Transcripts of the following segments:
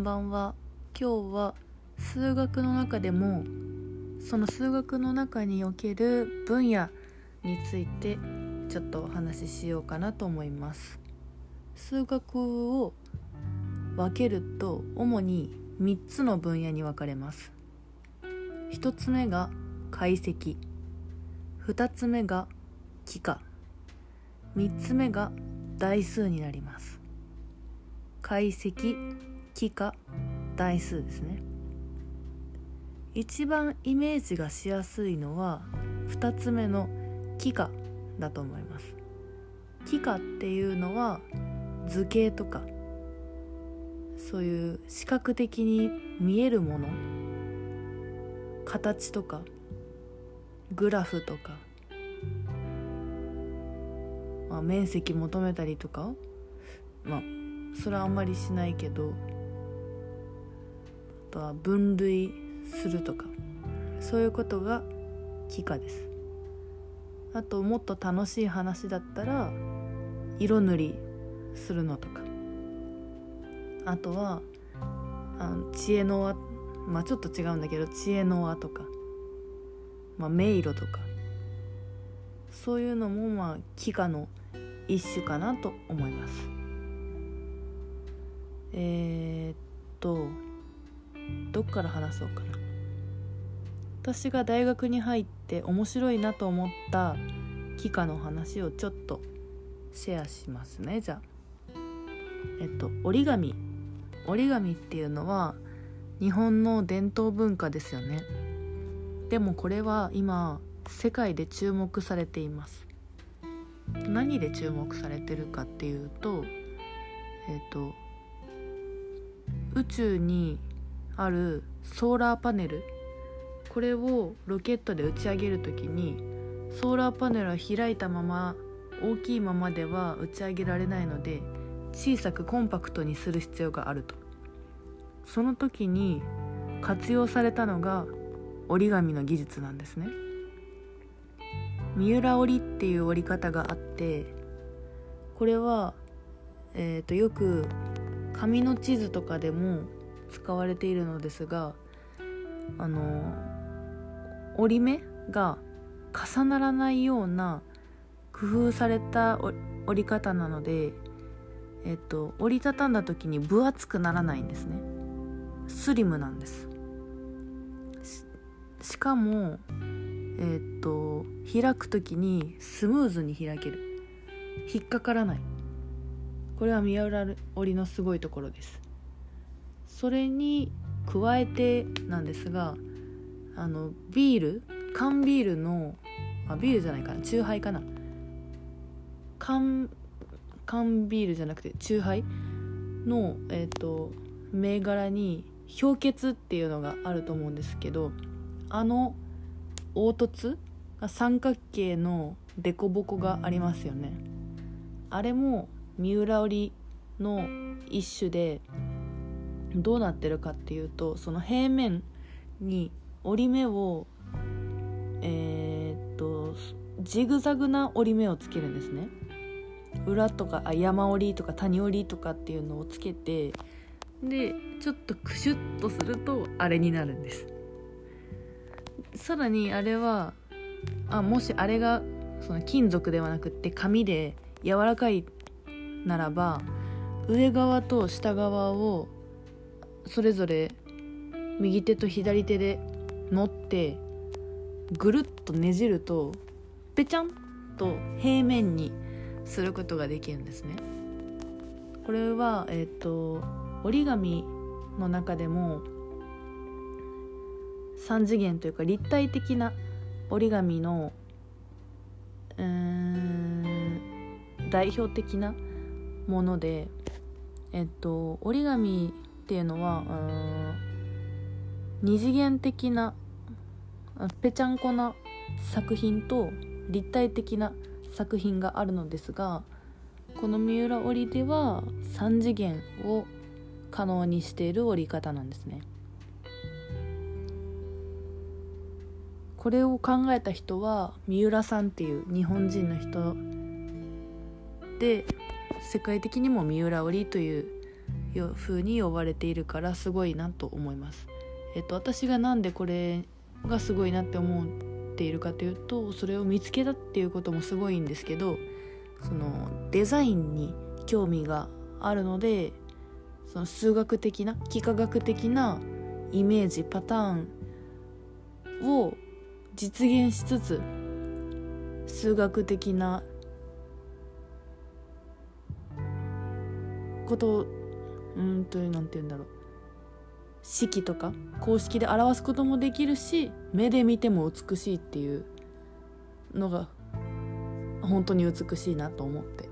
んばんは。今日は数学の中でもその数学の中における分野についてちょっとお話ししようかなと思います。数学を分けると主に3つの分野に分かれます。1つ目が解析。2つ目が幾何3つ目が代数になります。解析幾何代数ですね。一番イメージがしやすいのは2つ目の幾何だと思います。幾何っていうのは図形とかそういう視覚的に見えるもの形とかグラフとか、まあ、面積求めたりとかまあそれはあんまりしないけどとは分類するとかそういうことが幾何です。あともっと楽しい話だったら色塗りするのとか。あとはあの知恵の輪。まあちょっと違うんだけど知恵の輪とか、まあ、迷路とか。そういうのもまあ幾何の一種かなと思います。えー、っとどっから話そうかな。私が大学に入って面白いなと思った幾何の話をちょっとシェアしますね。じゃあえっと折り紙。折り紙っていうのは日本の伝統文化ですよね。でもこれは今世界で注目されています。何で注目されてるかっていうとえっと宇宙にあるソーラーパネル。これをロケットで打ち上げる時にソーラーパネルは開いたまま大きいままでは打ち上げられないので小さくコンパクトにする必要があると。その時に活用されたのが折り紙の技術なんですね。三浦折りっていう折り方があってこれは、えー、とよく紙の地図とかでも使われているのですがあの折り目が重ならないような工夫された折り方なので、えっと、折りたたんだ時に分厚くならないんですね。スリムなんです。しかもえっと開く時にスムーズに開ける。引っかからない。これは宮浦織のすごいところです。それに加えてなんですがあのビール缶ビールのあビールじゃないかなチューハイかな。缶缶ビールじゃなくてチューハイのえっ、ー、と銘柄に氷結っていうのがあると思うんですけどあの凹凸が三角形の凸凹がありますよね。あれも三浦織の一種でどうなってるかっていうとその平面に折り目をえー、っとジグザグな折り目をつけるんですね。裏とかあ山折りとか谷折りとかっていうのをつけてでちょっとクシュッとするとあれになるんです。さらにあれはあもしあれがその金属ではなくって紙で柔らかいならば上側と下側をそれぞれ右手と左手で乗ってぐるっとねじるとぺちゃんと平面にすることができるんですね。これは、えーと、折り紙の中でも3次元というか立体的な折り紙のうん代表的なもので、えっと、折り紙っていうのは二次元的なぺちゃんこな作品と立体的な作品があるのですがこの三浦織では3次元を可能にしている織り方なんですね。これを考えた人は三浦さんっていう日本人の人で世界的にも三浦織といういう風に呼ばれているからすごいなと思います。えっと、私がなんでこれがすごいなって思っているかというとそれを見つけたっていうこともすごいんですけどそのデザインに興味があるのでその数学的な幾何学的なイメージパターンを実現しつつ数学的なことうんとなんて言うんだろう。式とか公式で表すこともできるし目で見ても美しいっていうのが本当に美しいなと思って。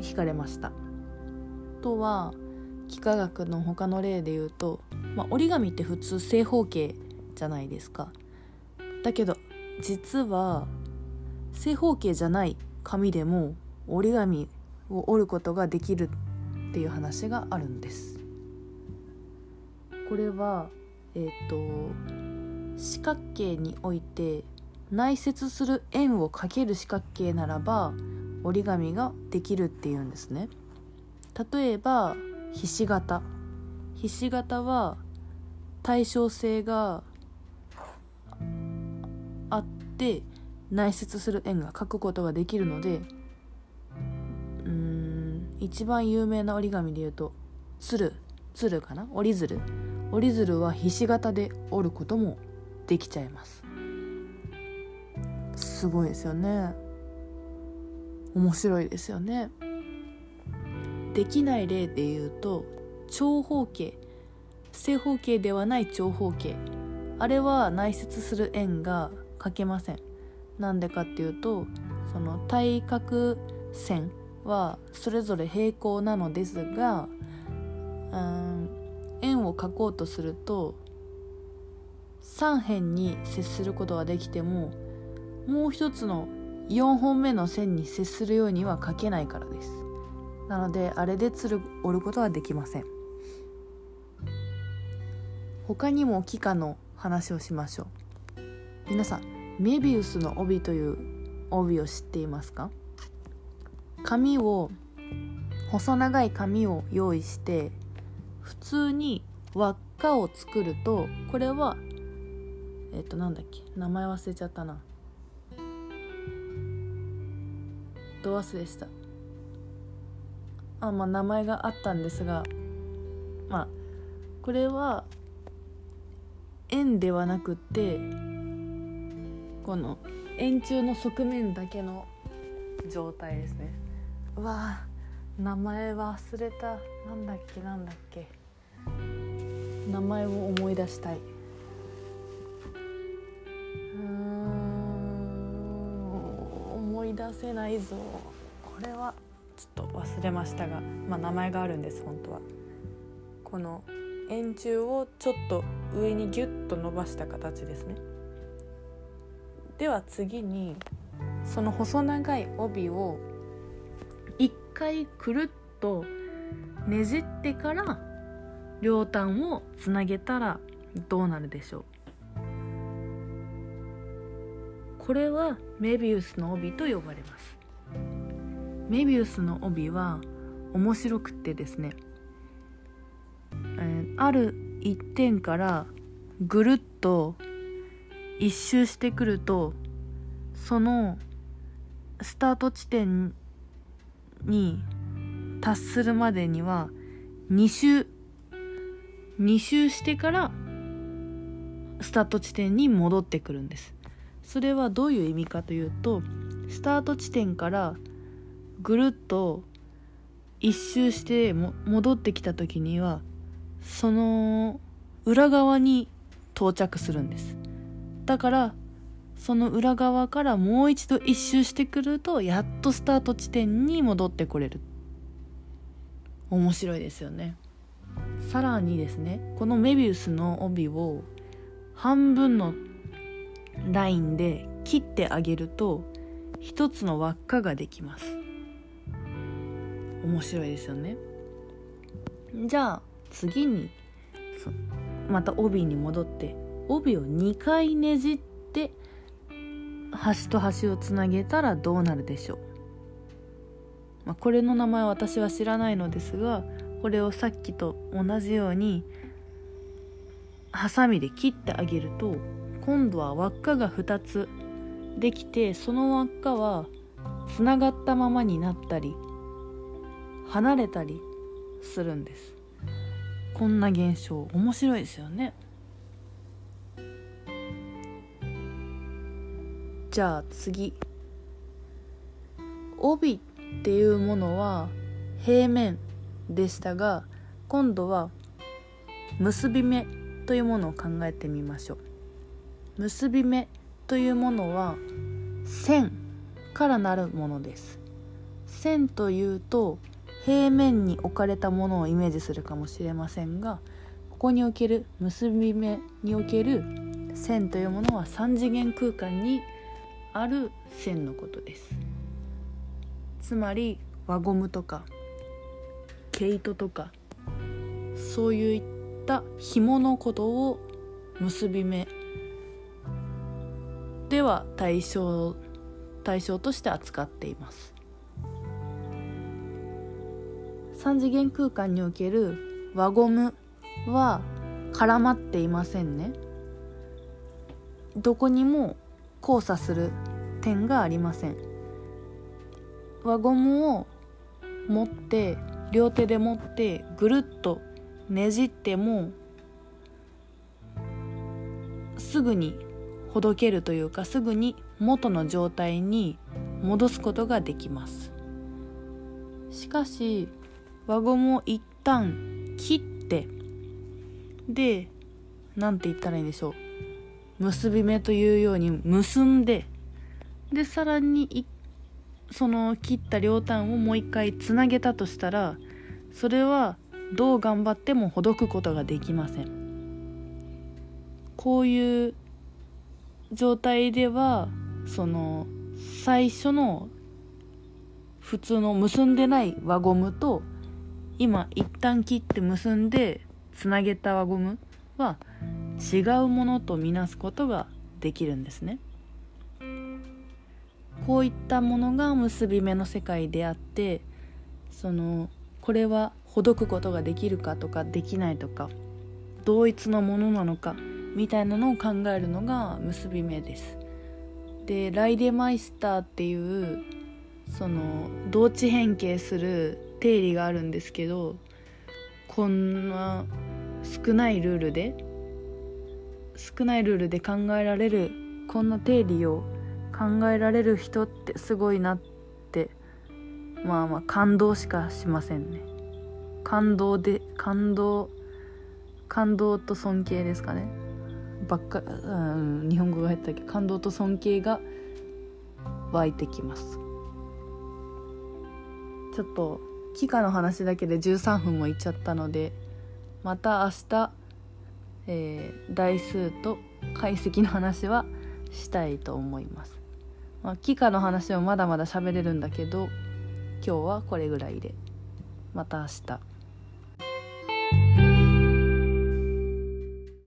惹かれました。とは幾何学の他の例で言うと、まあ、折り紙って普通正方形じゃないですか。だけど実は正方形じゃない紙でも折り紙を折ることができるっていう話があるんです。これはえっ、ー、と四角形において内接する円をかける四角形ならば折り紙ができるっていうんですね。例えばひし形。ひし形は対称性があって内接する円が描くことができるのでうん一番有名な折り紙でいうと鶴鶴かな？折り鶴。折り鶴はひし形で折ることもできちゃいます。すごいですよね。面白いですよね。できない例で言うと長方形。正方形ではない長方形。あれは内接する円が描けません。なんでかっていうとその対角線はそれぞれ平行なのですがうん円を描こうとすると3辺に接することができてももう一つの4本目の線に接するようには描けないからです。なのであれでつる折ることはできません。他にも幾何の話をしましょう。皆さんメビウスの帯という帯を知っていますか？紙を細長い紙を用意して普通に輪っかを作るとこれはえっとなんだっけ名前忘れちゃったな。ど忘れした。あまあ名前があったんですがまあこれは円ではなくってこの円柱の側面だけの状態ですね。うわ名前忘れた。なんだっけなんだっけ。名前を思い出したい。うん思い出せないぞ。これはちょっと忘れましたが、まあ、名前があるんです本当は。この円柱をちょっと上にギュッと伸ばした形ですね。では次にその細長い帯を回くるっとねじってから両端をつなげたらどうなるでしょう。これはメビウスの帯と呼ばれます。メビウスの帯は面白くてですね、えー、ある一点からぐるっと一周してくるとそのスタート地点に達するまでには2周。2周してからスタート地点に戻ってくるんです。それはどういう意味かというとスタート地点からぐるっと一周しても戻ってきた時にはその裏側に到着するんです。だからその裏側からもう一度一周してくるとやっとスタート地点に戻ってこれる。面白いですよね。さらにですねこのメビウスの帯を半分のラインで切ってあげると一つの輪っかができます。面白いですよね。じゃあ次にまた帯に戻って帯を2回ねじって端と端をつなげたらどうなるでしょう。まあ、これの名前私は知らないのですがこれをさっきと同じようにハサミで切ってあげると今度は輪っかが2つできてその輪っかはつながったままになったり離れたりするんです。こんな現象面白いですよね。じゃあ次。帯っていうものは平面でしたが今度は結び目というものを考えてみましょう。結び目というものは線からなるものです。線というと平面に置かれたものをイメージするかもしれませんがここにおける結び目における線というものは3次元空間にある線のことです。つまり輪ゴムとか毛糸とかそういった紐のことを結び目では対象対象として扱っています。3次元空間における輪ゴムは絡まっていませんね。どこにも交差する点がありません。輪ゴムを持って両手で持ってぐるっとねじってもすぐにほどけるというかすぐに元の状態に戻すことができます。しかし輪ゴムを一旦切ってで何て言ったらいいんでしょう。結び目というように結んででさらにその切った両端をもう一回つなげたとしたらそれはどう頑張ってもほどくことができません。こういう状態ではその最初の普通の結んでない輪ゴムと今一旦切って結んでつなげた輪ゴムは違うものとみなすことができるんですね。こういったものが結び目の世界であってそのこれはほどくことができるかとかできないとか同一のものなのかみたいなのを考えるのが結び目です。でライデマイスターっていうその同値変形する定理があるんですけどこんな少ないルールで少ないルールで考えられるこんな定理を考えられる人ってすごいなってまあまあ感動しかしませんね。感動で感動感動と尊敬ですかね。ばっか、うん、日本語が入ったけ？ど感動と尊敬が湧いてきます。ちょっと帰化の話だけで13分もいっちゃったのでまた明日、えー、台数と解析の話はしたいと思いますまあ、帰化の話もまだまだ喋れるんだけど今日はこれぐらいでまた明日。